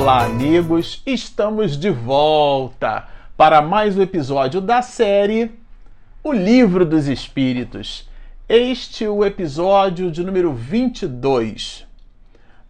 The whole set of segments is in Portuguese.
Olá, amigos! Estamos de volta para mais um episódio da série O Livro dos Espíritos. Este é o episódio de número 22.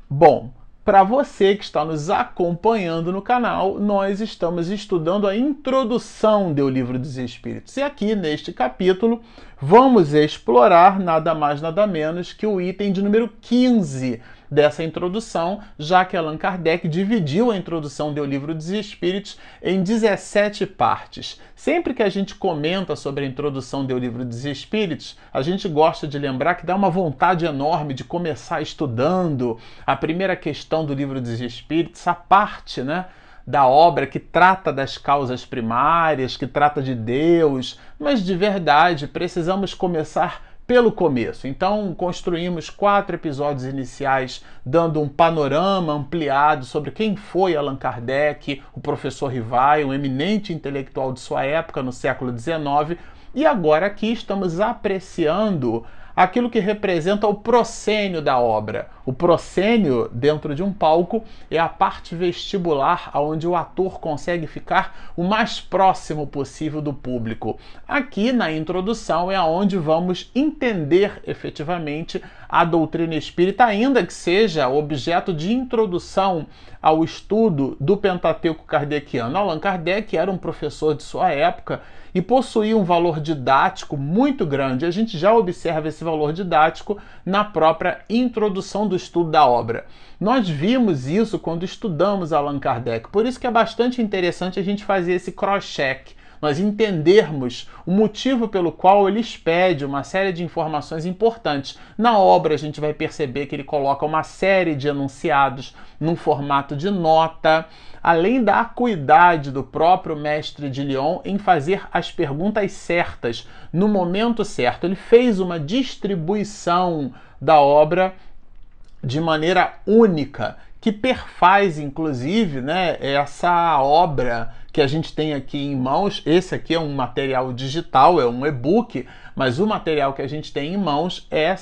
Bom, para você que está nos acompanhando no canal, nós estamos estudando a introdução do Livro dos Espíritos. E aqui neste capítulo vamos explorar nada mais nada menos que o item de número 15 dessa introdução, já que Allan Kardec dividiu a introdução do Livro dos Espíritos em 17 partes. Sempre que a gente comenta sobre a introdução do Livro dos Espíritos, a gente gosta de lembrar que dá uma vontade enorme de começar estudando a primeira questão do Livro dos Espíritos, a parte, né? da obra que trata das causas primárias, que trata de Deus, mas de verdade precisamos começar pelo começo. Então, construímos quatro episódios iniciais dando um panorama ampliado sobre quem foi Allan Kardec, o professor Rivai, um eminente intelectual de sua época no século XIX. E agora aqui estamos apreciando aquilo que representa o proscênio da obra. O proscênio, dentro de um palco, é a parte vestibular onde o ator consegue ficar o mais próximo possível do público. Aqui na introdução é onde vamos entender efetivamente a doutrina espírita, ainda que seja objeto de introdução ao estudo do Pentateuco kardeciano. Allan Kardec era um professor de sua época e possuía um valor didático muito grande. A gente já observa esse valor didático na própria introdução do estudo da obra. Nós vimos isso quando estudamos Allan Kardec, por isso que é bastante interessante a gente fazer esse cross-check nós entendermos o motivo pelo qual ele expede uma série de informações importantes. Na obra, a gente vai perceber que ele coloca uma série de enunciados num formato de nota, além da acuidade do próprio mestre de Lyon em fazer as perguntas certas no momento certo. Ele fez uma distribuição da obra de maneira única que perfaz, inclusive, né, essa obra que a gente tem aqui em mãos. Esse aqui é um material digital, é um e-book, mas o material que a gente tem em mãos é,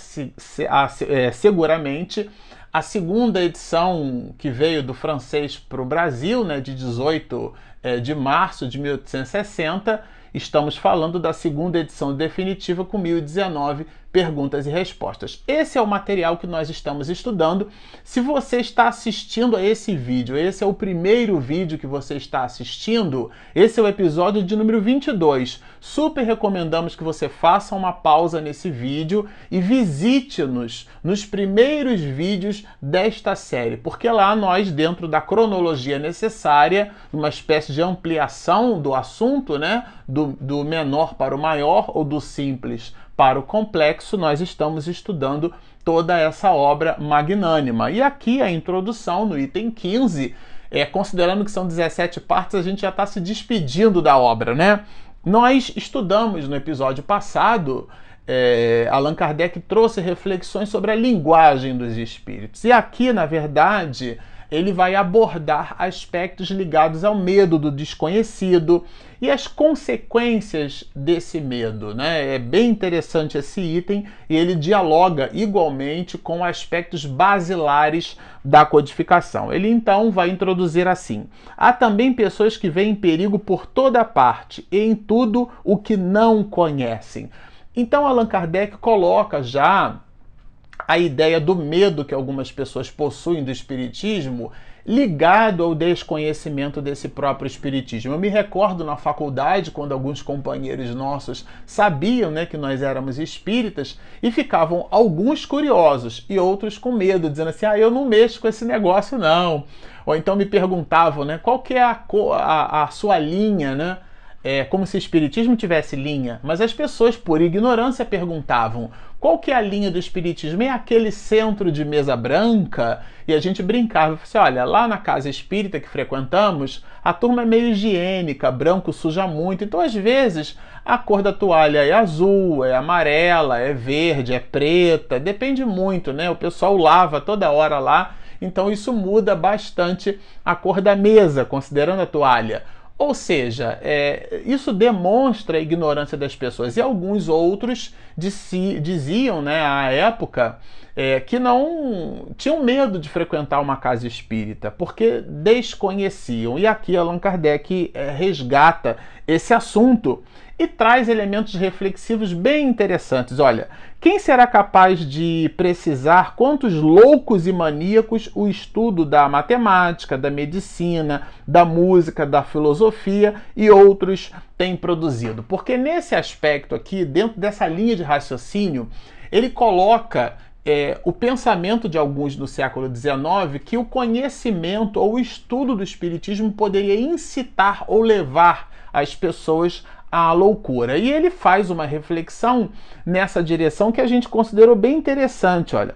é seguramente a segunda edição que veio do francês para o Brasil, né, de 18 é, de março de 1860. Estamos falando da segunda edição definitiva com 1019 perguntas e respostas. Esse é o material que nós estamos estudando. Se você está assistindo a esse vídeo, esse é o primeiro vídeo que você está assistindo, esse é o episódio de número 22. Super recomendamos que você faça uma pausa nesse vídeo e visite-nos nos primeiros vídeos desta série, porque lá nós, dentro da cronologia necessária, uma espécie de ampliação do assunto, né, do, do menor para o maior ou do simples para o complexo, nós estamos estudando toda essa obra magnânima. E aqui a introdução, no item 15, é, considerando que são 17 partes, a gente já está se despedindo da obra, né? Nós estudamos no episódio passado, é, Allan Kardec trouxe reflexões sobre a linguagem dos espíritos. E aqui, na verdade, ele vai abordar aspectos ligados ao medo do desconhecido e as consequências desse medo. Né? É bem interessante esse item e ele dialoga igualmente com aspectos basilares da codificação. Ele então vai introduzir assim: há também pessoas que veem perigo por toda parte e em tudo o que não conhecem. Então Allan Kardec coloca já a ideia do medo que algumas pessoas possuem do espiritismo ligado ao desconhecimento desse próprio espiritismo. Eu me recordo na faculdade quando alguns companheiros nossos sabiam, né, que nós éramos espíritas e ficavam alguns curiosos e outros com medo, dizendo assim: "Ah, eu não mexo com esse negócio não". Ou então me perguntavam, né, qual que é a, a, a sua linha, né? É, como se o espiritismo tivesse linha, mas as pessoas, por ignorância, perguntavam qual que é a linha do espiritismo? É aquele centro de mesa branca? E a gente brincava, assim, olha, lá na casa espírita que frequentamos, a turma é meio higiênica, branco suja muito, então às vezes a cor da toalha é azul, é amarela, é verde, é preta, depende muito, né? O pessoal lava toda hora lá, então isso muda bastante a cor da mesa, considerando a toalha. Ou seja, é, isso demonstra a ignorância das pessoas. E alguns outros diziam, né, à época, é, que não tinham medo de frequentar uma casa espírita, porque desconheciam. E aqui Allan Kardec é, resgata esse assunto e traz elementos reflexivos bem interessantes. Olha, quem será capaz de precisar quantos loucos e maníacos o estudo da matemática, da medicina, da música, da filosofia e outros tem produzido? Porque nesse aspecto aqui, dentro dessa linha de raciocínio, ele coloca é, o pensamento de alguns do século XIX que o conhecimento ou o estudo do Espiritismo poderia incitar ou levar as pessoas à loucura. E ele faz uma reflexão nessa direção que a gente considerou bem interessante. Olha,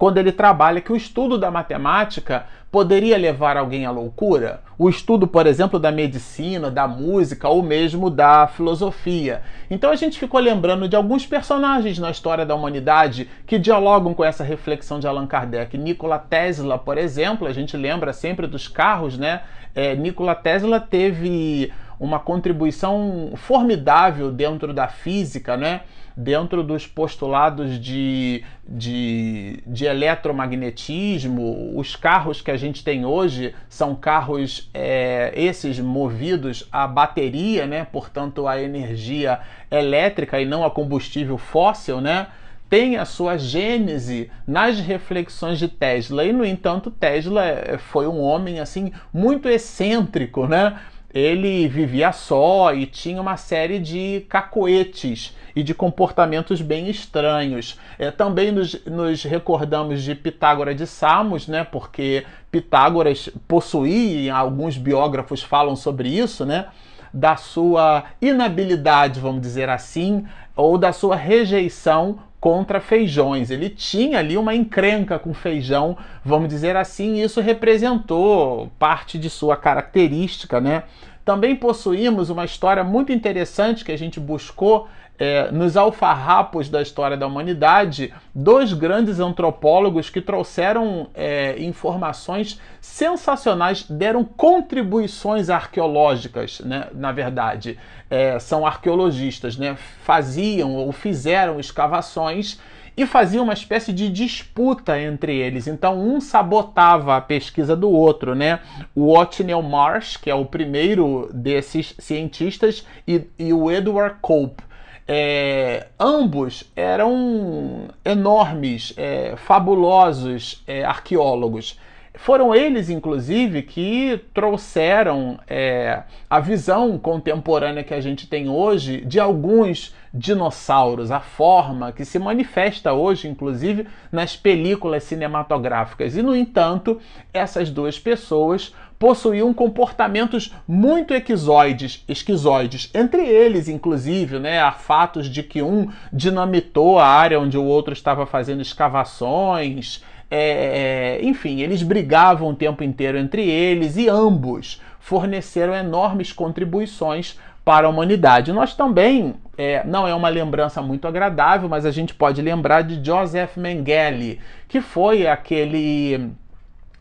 quando ele trabalha que o estudo da matemática poderia levar alguém à loucura? O estudo, por exemplo, da medicina, da música ou mesmo da filosofia. Então a gente ficou lembrando de alguns personagens na história da humanidade que dialogam com essa reflexão de Allan Kardec. Nikola Tesla, por exemplo, a gente lembra sempre dos carros, né? É, Nikola Tesla teve uma contribuição formidável dentro da física, né? dentro dos postulados de, de, de, eletromagnetismo. Os carros que a gente tem hoje são carros, é, esses movidos a bateria, né? portanto, a energia elétrica e não a combustível fóssil, né? tem a sua gênese nas reflexões de Tesla. E, no entanto, Tesla é, foi um homem assim muito excêntrico, né? Ele vivia só e tinha uma série de cacoetes e de comportamentos bem estranhos. É, também nos, nos, recordamos de Pitágoras de Samos, né, porque Pitágoras possuía, alguns biógrafos falam sobre isso, né, da sua inabilidade, vamos dizer assim, ou da sua rejeição contra feijões. Ele tinha ali uma encrenca com feijão, vamos dizer assim, e isso representou parte de sua característica, né? Também possuímos uma história muito interessante que a gente buscou é, nos alfarrapos da história da humanidade, dois grandes antropólogos que trouxeram é, informações sensacionais, deram contribuições arqueológicas, né, na verdade. É, são arqueologistas, né, faziam ou fizeram escavações e fazia uma espécie de disputa entre eles. Então um sabotava a pesquisa do outro, né? O Othniel Marsh, que é o primeiro desses cientistas, e, e o Edward Cope. É, ambos eram enormes, é, fabulosos é, arqueólogos. Foram eles, inclusive, que trouxeram é, a visão contemporânea que a gente tem hoje de alguns dinossauros, a forma que se manifesta hoje, inclusive, nas películas cinematográficas. E, no entanto, essas duas pessoas possuíam comportamentos muito equizoides, esquizoides. Entre eles, inclusive, né, há fatos de que um dinamitou a área onde o outro estava fazendo escavações. É, é, enfim, eles brigavam o tempo inteiro entre eles e ambos forneceram enormes contribuições para a humanidade. Nós também, é, não é uma lembrança muito agradável, mas a gente pode lembrar de Joseph Mengele, que foi aquele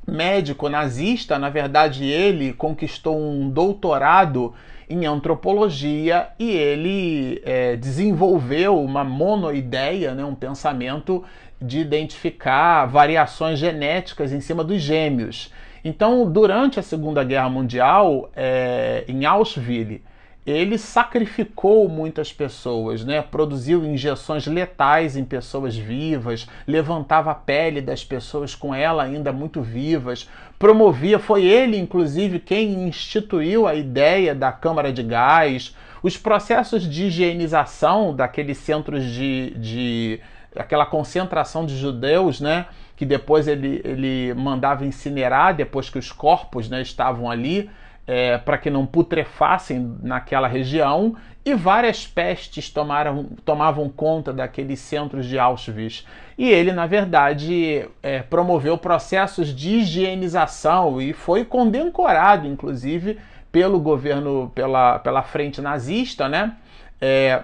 médico nazista, na verdade ele conquistou um doutorado em antropologia e ele é, desenvolveu uma monoideia, né, um pensamento de identificar variações genéticas em cima dos gêmeos. Então, durante a Segunda Guerra Mundial, é, em Auschwitz, ele sacrificou muitas pessoas, né? produziu injeções letais em pessoas vivas, levantava a pele das pessoas com ela ainda muito vivas, promovia, foi ele inclusive quem instituiu a ideia da câmara de gás, os processos de higienização daqueles centros de, de aquela concentração de judeus, né? que depois ele, ele mandava incinerar depois que os corpos né, estavam ali é, para que não putrefassem naquela região, e várias pestes tomaram, tomavam conta daqueles centros de Auschwitz. E ele, na verdade, é, promoveu processos de higienização e foi condecorado, inclusive, pelo governo, pela, pela frente nazista, né? É,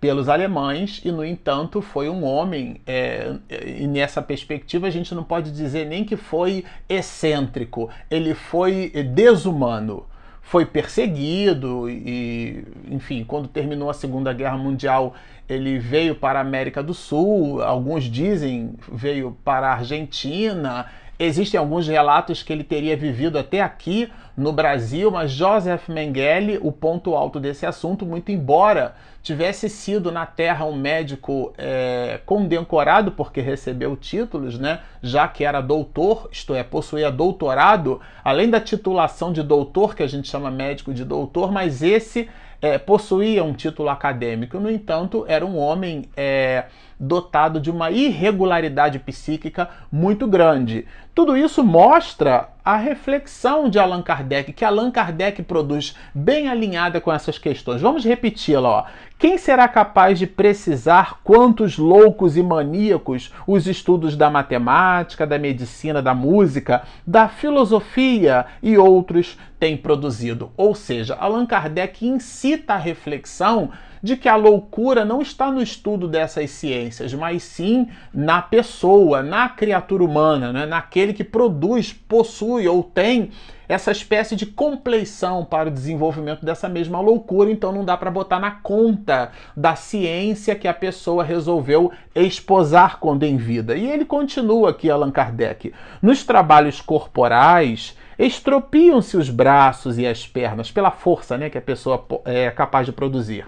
pelos alemães e, no entanto, foi um homem, é, e nessa perspectiva a gente não pode dizer nem que foi excêntrico, ele foi desumano. foi perseguido e, enfim, quando terminou a Segunda Guerra Mundial, ele veio para a América do Sul, alguns dizem veio para a Argentina. Existem alguns relatos que ele teria vivido até aqui no Brasil, mas Joseph Mengele, o ponto alto desse assunto, muito embora tivesse sido na Terra um médico é, condecorado porque recebeu títulos, né, já que era doutor, isto é, possuía doutorado, além da titulação de doutor, que a gente chama médico de doutor, mas esse é, possuía um título acadêmico, no entanto, era um homem é, dotado de uma irregularidade psíquica muito grande. Tudo isso mostra a reflexão de Allan Kardec, que Allan Kardec produz bem alinhada com essas questões. Vamos repeti-la. Quem será capaz de precisar quantos loucos e maníacos os estudos da matemática, da medicina, da música, da filosofia e outros têm produzido? Ou seja, Allan Kardec incita a reflexão de que a loucura não está no estudo dessas ciências, mas sim na pessoa, na criatura humana, né? naquele que produz, possui ou tem essa espécie de compleição para o desenvolvimento dessa mesma loucura, então não dá para botar na conta da ciência que a pessoa resolveu esposar quando em vida. E ele continua aqui, Allan Kardec. Nos trabalhos corporais, estropiam-se os braços e as pernas pela força né, que a pessoa é capaz de produzir,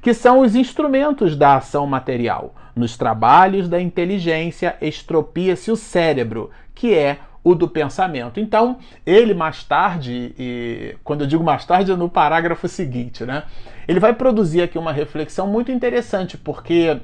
que são os instrumentos da ação material. Nos trabalhos da inteligência, estropia-se o cérebro, que é o do pensamento. Então, ele mais tarde, e quando eu digo mais tarde, é no parágrafo seguinte, né? Ele vai produzir aqui uma reflexão muito interessante, porque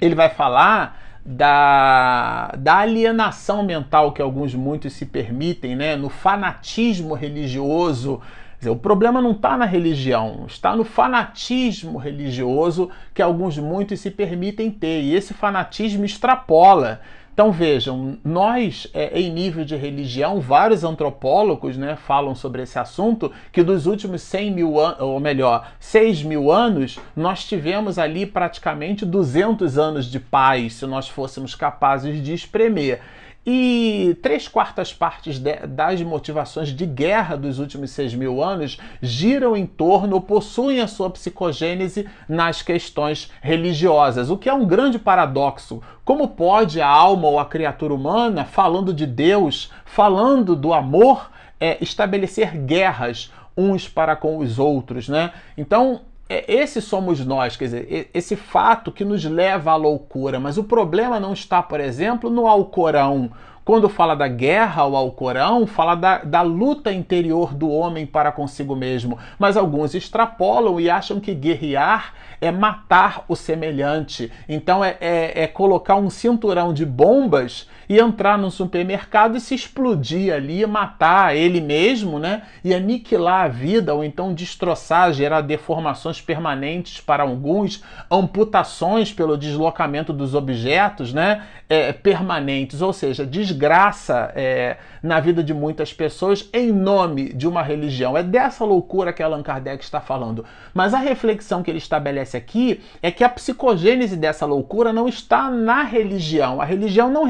ele vai falar da, da alienação mental que alguns muitos se permitem, né? No fanatismo religioso. Dizer, o problema não está na religião, está no fanatismo religioso que alguns muitos se permitem ter. E esse fanatismo extrapola então vejam, nós, é, em nível de religião, vários antropólogos né, falam sobre esse assunto, que dos últimos 100 mil anos, ou melhor, 6 mil anos, nós tivemos ali praticamente 200 anos de paz, se nós fôssemos capazes de espremer. E três quartas partes de, das motivações de guerra dos últimos seis mil anos giram em torno ou possuem a sua psicogênese nas questões religiosas, o que é um grande paradoxo. Como pode a alma ou a criatura humana, falando de Deus, falando do amor, é, estabelecer guerras uns para com os outros, né? Então, esse somos nós, quer dizer, esse fato que nos leva à loucura. Mas o problema não está, por exemplo, no Alcorão. Quando fala da guerra ao Alcorão, fala da, da luta interior do homem para consigo mesmo. Mas alguns extrapolam e acham que guerrear é matar o semelhante. Então é, é, é colocar um cinturão de bombas e entrar no supermercado e se explodir ali, matar ele mesmo, né? E aniquilar a vida, ou então destroçar, gerar deformações permanentes para alguns, amputações pelo deslocamento dos objetos, né? É, permanentes, ou seja, desgraça é, na vida de muitas pessoas em nome de uma religião. É dessa loucura que Allan Kardec está falando. Mas a reflexão que ele estabelece aqui é que a psicogênese dessa loucura não está na religião. A religião não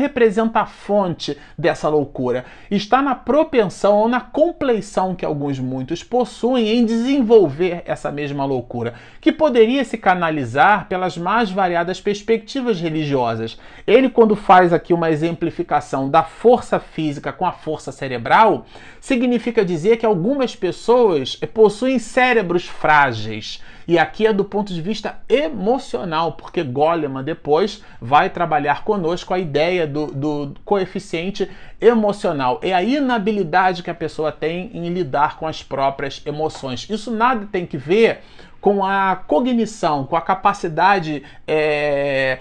a fonte dessa loucura. Está na propensão ou na compleição que alguns muitos possuem em desenvolver essa mesma loucura, que poderia se canalizar pelas mais variadas perspectivas religiosas. Ele, quando faz aqui uma exemplificação da força física com a força cerebral, significa dizer que algumas pessoas possuem cérebros frágeis e aqui é do ponto de vista emocional, porque Goleman depois vai trabalhar conosco a ideia do, do coeficiente emocional. É a inabilidade que a pessoa tem em lidar com as próprias emoções. Isso nada tem que ver com a cognição, com a capacidade é,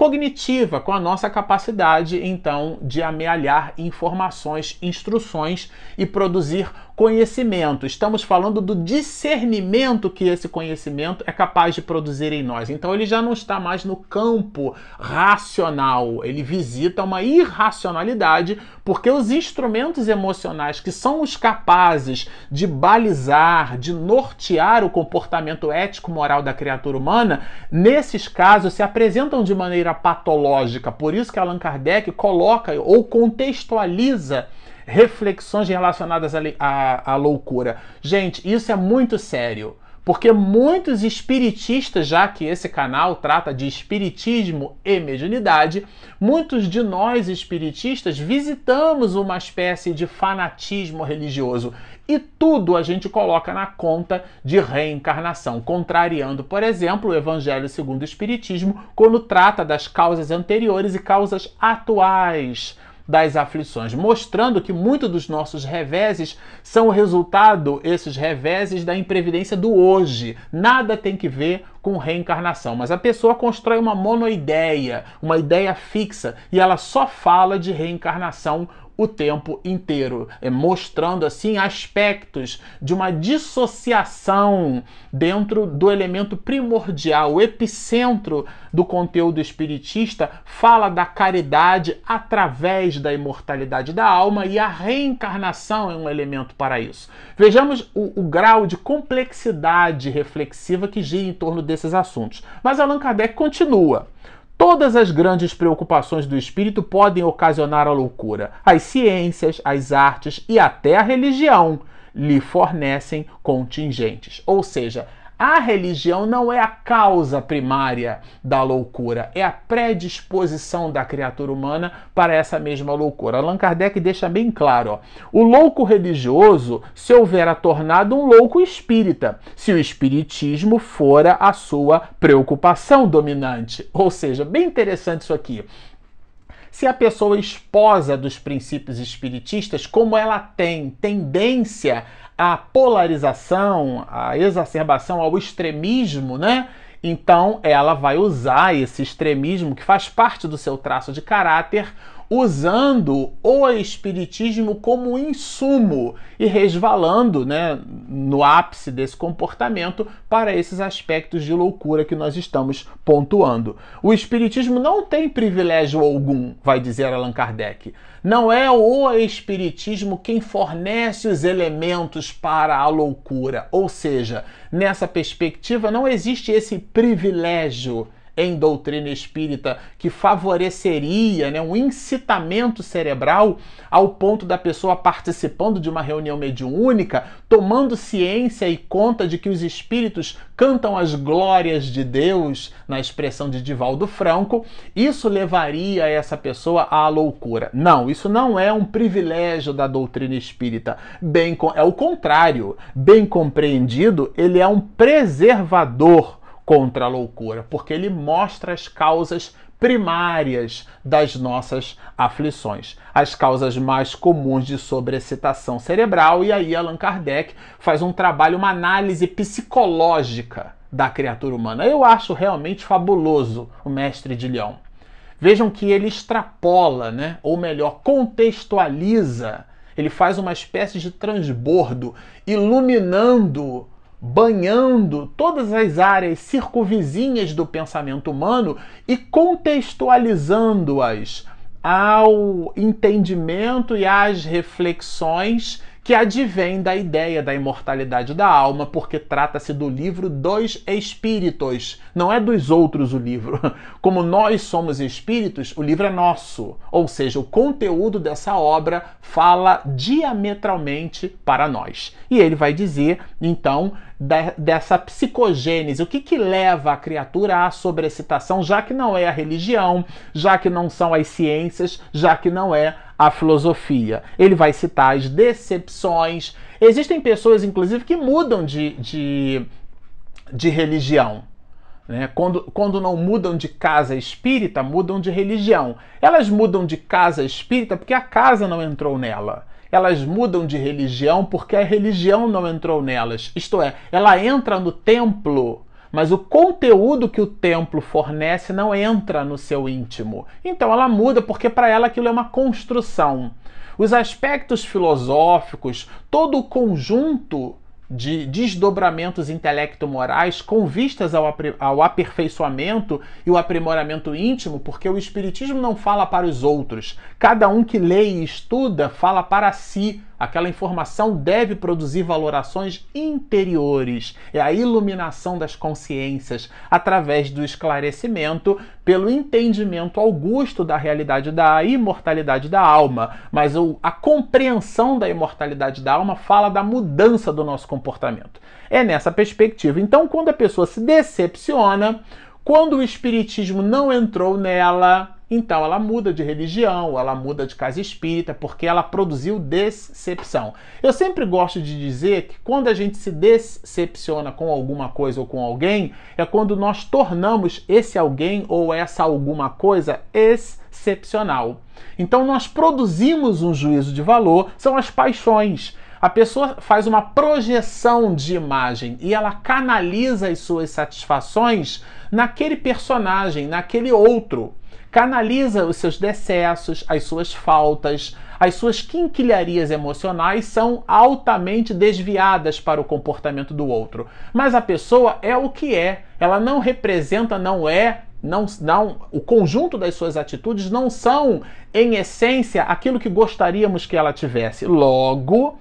cognitiva, com a nossa capacidade então de amealhar informações, instruções e produzir conhecimento. Estamos falando do discernimento que esse conhecimento é capaz de produzir em nós. Então ele já não está mais no campo racional, ele visita uma irracionalidade, porque os instrumentos emocionais que são os capazes de balizar, de nortear o comportamento ético-moral da criatura humana, nesses casos se apresentam de maneira patológica. Por isso que Allan Kardec coloca ou contextualiza reflexões relacionadas à, à loucura. Gente, isso é muito sério. Porque muitos espiritistas, já que esse canal trata de espiritismo e mediunidade, muitos de nós espiritistas visitamos uma espécie de fanatismo religioso e tudo a gente coloca na conta de reencarnação, contrariando, por exemplo, o Evangelho segundo o Espiritismo, quando trata das causas anteriores e causas atuais das aflições, mostrando que muitos dos nossos reveses são o resultado, esses reveses, da imprevidência do hoje. Nada tem que ver com reencarnação, mas a pessoa constrói uma monoideia, uma ideia fixa, e ela só fala de reencarnação o tempo inteiro, é, mostrando assim aspectos de uma dissociação dentro do elemento primordial, o epicentro do conteúdo espiritista fala da caridade através da imortalidade da alma e a reencarnação é um elemento para isso. Vejamos o, o grau de complexidade reflexiva que gira em torno desses assuntos. Mas Allan Kardec continua. Todas as grandes preocupações do espírito podem ocasionar a loucura. As ciências, as artes e até a religião lhe fornecem contingentes. Ou seja, a religião não é a causa primária da loucura, é a predisposição da criatura humana para essa mesma loucura. Allan Kardec deixa bem claro: ó, o louco religioso se houvera tornado um louco espírita, se o espiritismo fora a sua preocupação dominante. Ou seja, bem interessante isso aqui. Se a pessoa esposa dos princípios espiritistas, como ela tem tendência à polarização, à exacerbação, ao extremismo, né? Então ela vai usar esse extremismo que faz parte do seu traço de caráter usando o espiritismo como insumo e resvalando né, no ápice desse comportamento para esses aspectos de loucura que nós estamos pontuando. O espiritismo não tem privilégio algum, vai dizer Allan Kardec. Não é o espiritismo quem fornece os elementos para a loucura, ou seja, nessa perspectiva não existe esse privilégio em doutrina espírita que favoreceria né, um incitamento cerebral ao ponto da pessoa participando de uma reunião mediúnica, tomando ciência e conta de que os espíritos cantam as glórias de Deus, na expressão de Divaldo Franco, isso levaria essa pessoa à loucura. Não, isso não é um privilégio da doutrina espírita. Bem, é o contrário. Bem compreendido, ele é um preservador contra a loucura, porque ele mostra as causas primárias das nossas aflições, as causas mais comuns de sobrecitação cerebral, e aí Allan Kardec faz um trabalho, uma análise psicológica da criatura humana. Eu acho realmente fabuloso o mestre de Leão. Vejam que ele extrapola, né? ou melhor, contextualiza, ele faz uma espécie de transbordo, iluminando banhando todas as áreas circunvizinhas do pensamento humano e contextualizando-as ao entendimento e às reflexões que advém da ideia da imortalidade da alma, porque trata-se do livro dos espíritos, não é dos outros o livro. Como nós somos espíritos, o livro é nosso, ou seja, o conteúdo dessa obra fala diametralmente para nós. E ele vai dizer, então, dessa psicogênese, o que, que leva a criatura à sobrecitação, já que não é a religião, já que não são as ciências, já que não é a filosofia. Ele vai citar as decepções. Existem pessoas, inclusive, que mudam de, de, de religião. Né? Quando, quando não mudam de casa espírita, mudam de religião. Elas mudam de casa espírita porque a casa não entrou nela. Elas mudam de religião porque a religião não entrou nelas. Isto é, ela entra no templo mas o conteúdo que o templo fornece não entra no seu íntimo. Então ela muda porque para ela aquilo é uma construção. Os aspectos filosóficos, todo o conjunto de desdobramentos intelecto-morais com vistas ao, ao aperfeiçoamento e o aprimoramento íntimo, porque o Espiritismo não fala para os outros. Cada um que lê e estuda fala para si Aquela informação deve produzir valorações interiores. É a iluminação das consciências através do esclarecimento pelo entendimento augusto da realidade da imortalidade da alma. Mas a compreensão da imortalidade da alma fala da mudança do nosso comportamento. É nessa perspectiva. Então, quando a pessoa se decepciona, quando o espiritismo não entrou nela, então ela muda de religião, ela muda de casa espírita, porque ela produziu decepção. Eu sempre gosto de dizer que quando a gente se decepciona com alguma coisa ou com alguém, é quando nós tornamos esse alguém ou essa alguma coisa excepcional. Então nós produzimos um juízo de valor, são as paixões. A pessoa faz uma projeção de imagem e ela canaliza as suas satisfações naquele personagem, naquele outro. Canaliza os seus decessos, as suas faltas, as suas quinquilharias emocionais são altamente desviadas para o comportamento do outro. Mas a pessoa é o que é, ela não representa, não é não, não, o conjunto das suas atitudes não são, em essência, aquilo que gostaríamos que ela tivesse. Logo,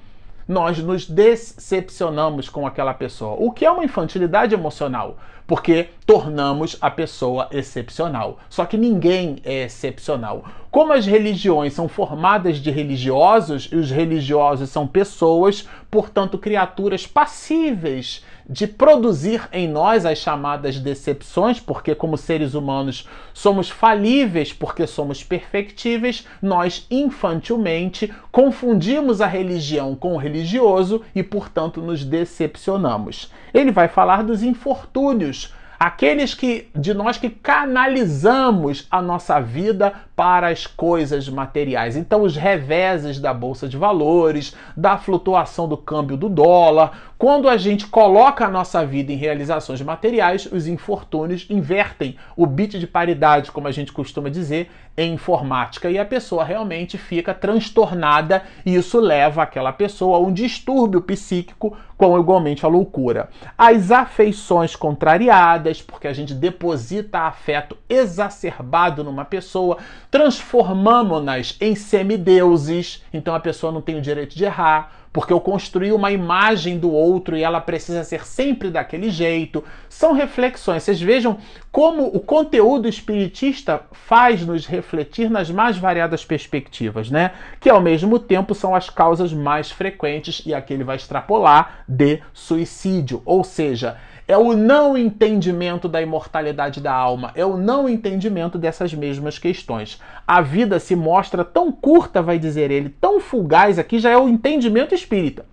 nós nos decepcionamos com aquela pessoa, o que é uma infantilidade emocional, porque tornamos a pessoa excepcional. Só que ninguém é excepcional. Como as religiões são formadas de religiosos e os religiosos são pessoas, portanto, criaturas passíveis de produzir em nós as chamadas decepções, porque, como seres humanos, somos falíveis porque somos perfectíveis, nós infantilmente confundimos a religião com o religioso e, portanto, nos decepcionamos. Ele vai falar dos infortúnios aqueles que de nós que canalizamos a nossa vida para as coisas materiais. Então, os reveses da bolsa de valores, da flutuação do câmbio do dólar, quando a gente coloca a nossa vida em realizações materiais, os infortúnios invertem o bit de paridade, como a gente costuma dizer, em informática, e a pessoa realmente fica transtornada, e isso leva aquela pessoa a um distúrbio psíquico, como igualmente a loucura. As afeições contrariadas, porque a gente deposita afeto exacerbado numa pessoa, transformamos-nas em semideuses, então a pessoa não tem o direito de errar, porque eu construí uma imagem do outro e ela precisa ser sempre daquele jeito. São reflexões. Vocês vejam como o conteúdo espiritista faz nos refletir nas mais variadas perspectivas, né? Que ao mesmo tempo são as causas mais frequentes e aqui ele vai extrapolar de suicídio, ou seja, é o não entendimento da imortalidade da alma, é o não entendimento dessas mesmas questões. A vida se mostra tão curta, vai dizer ele, tão fugaz, aqui já é o entendimento espírita,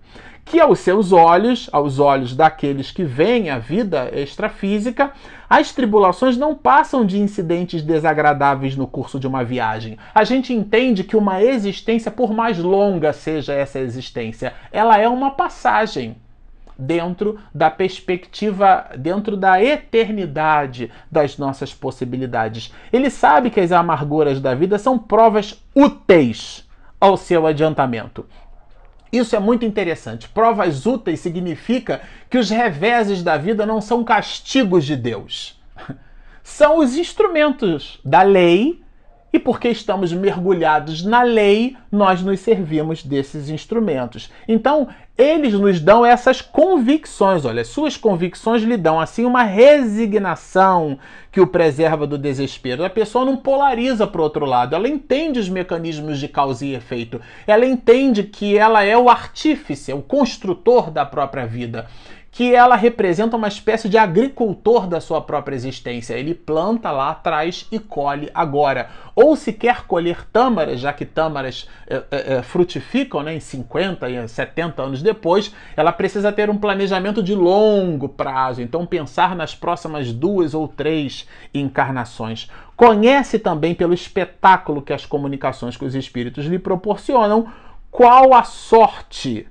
que aos seus olhos, aos olhos daqueles que veem a vida extrafísica, as tribulações não passam de incidentes desagradáveis no curso de uma viagem. A gente entende que uma existência, por mais longa seja essa existência, ela é uma passagem dentro da perspectiva, dentro da eternidade das nossas possibilidades. Ele sabe que as amarguras da vida são provas úteis ao seu adiantamento. Isso é muito interessante. Provas úteis significa que os reveses da vida não são castigos de Deus. São os instrumentos da lei e porque estamos mergulhados na lei, nós nos servimos desses instrumentos. Então, eles nos dão essas convicções. Olha, suas convicções lhe dão assim uma resignação que o preserva do desespero. A pessoa não polariza para o outro lado, ela entende os mecanismos de causa e efeito. Ela entende que ela é o artífice, o construtor da própria vida que ela representa uma espécie de agricultor da sua própria existência. Ele planta lá atrás e colhe agora. Ou se quer colher tâmaras, já que tâmaras é, é, é frutificam né, em 50 e 70 anos depois, ela precisa ter um planejamento de longo prazo. Então, pensar nas próximas duas ou três encarnações. Conhece também pelo espetáculo que as comunicações com os espíritos lhe proporcionam qual a sorte,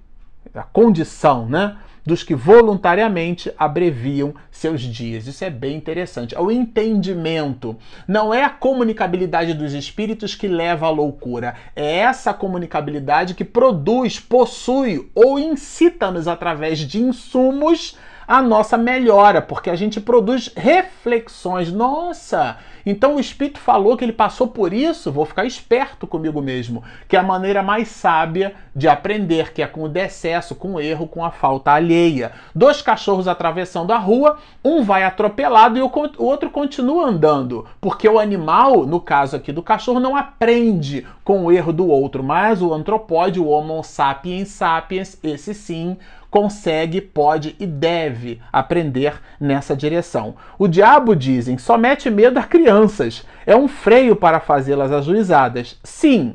a condição, né? Dos que voluntariamente abreviam seus dias. Isso é bem interessante. É o entendimento. Não é a comunicabilidade dos espíritos que leva à loucura. É essa comunicabilidade que produz, possui ou incita-nos através de insumos a nossa melhora, porque a gente produz reflexões. Nossa, Então o Espírito falou que ele passou por isso, vou ficar esperto comigo mesmo, que é a maneira mais sábia de aprender, que é com o decesso, com o erro, com a falta alheia. Dois cachorros atravessando a rua, um vai atropelado e o outro continua andando, porque o animal, no caso aqui do cachorro, não aprende com o erro do outro, mas o antropóide, o Homo sapiens sapiens, esse sim, consegue, pode e deve aprender nessa direção. O diabo, dizem, só mete medo a crianças. É um freio para fazê-las ajuizadas. Sim,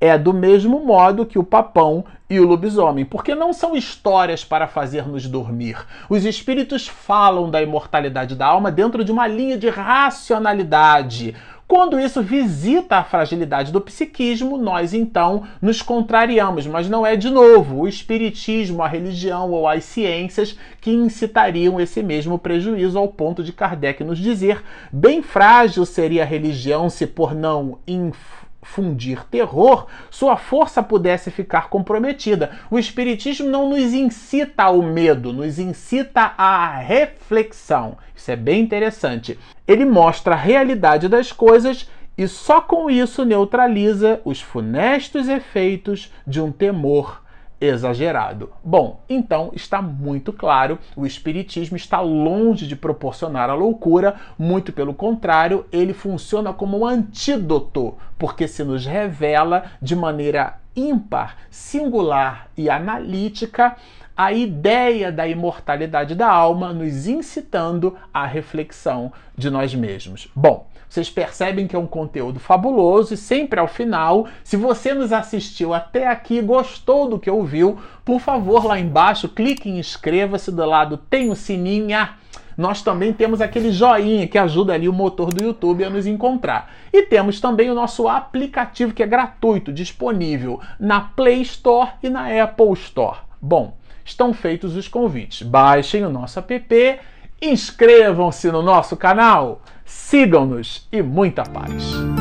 é do mesmo modo que o papão e o lobisomem, porque não são histórias para fazer-nos dormir. Os espíritos falam da imortalidade da alma dentro de uma linha de racionalidade. Quando isso visita a fragilidade do psiquismo, nós então nos contrariamos, mas não é de novo o espiritismo, a religião ou as ciências que incitariam esse mesmo prejuízo ao ponto de Kardec nos dizer: bem frágil seria a religião se por não fundir terror, sua força pudesse ficar comprometida. O Espiritismo não nos incita ao medo, nos incita à reflexão. Isso é bem interessante. Ele mostra a realidade das coisas e só com isso neutraliza os funestos efeitos de um temor exagerado. Bom, então está muito claro, o espiritismo está longe de proporcionar a loucura, muito pelo contrário, ele funciona como um antídoto, porque se nos revela de maneira ímpar, singular e analítica a ideia da imortalidade da alma, nos incitando à reflexão de nós mesmos. Bom, vocês percebem que é um conteúdo fabuloso e sempre ao final, se você nos assistiu até aqui, gostou do que ouviu, por favor, lá embaixo, clique em inscreva-se, do lado tem o sininho. Nós também temos aquele joinha que ajuda ali o motor do YouTube a nos encontrar. E temos também o nosso aplicativo que é gratuito, disponível na Play Store e na Apple Store. Bom, estão feitos os convites. Baixem o nosso app, inscrevam-se no nosso canal, sigam-nos e muita paz.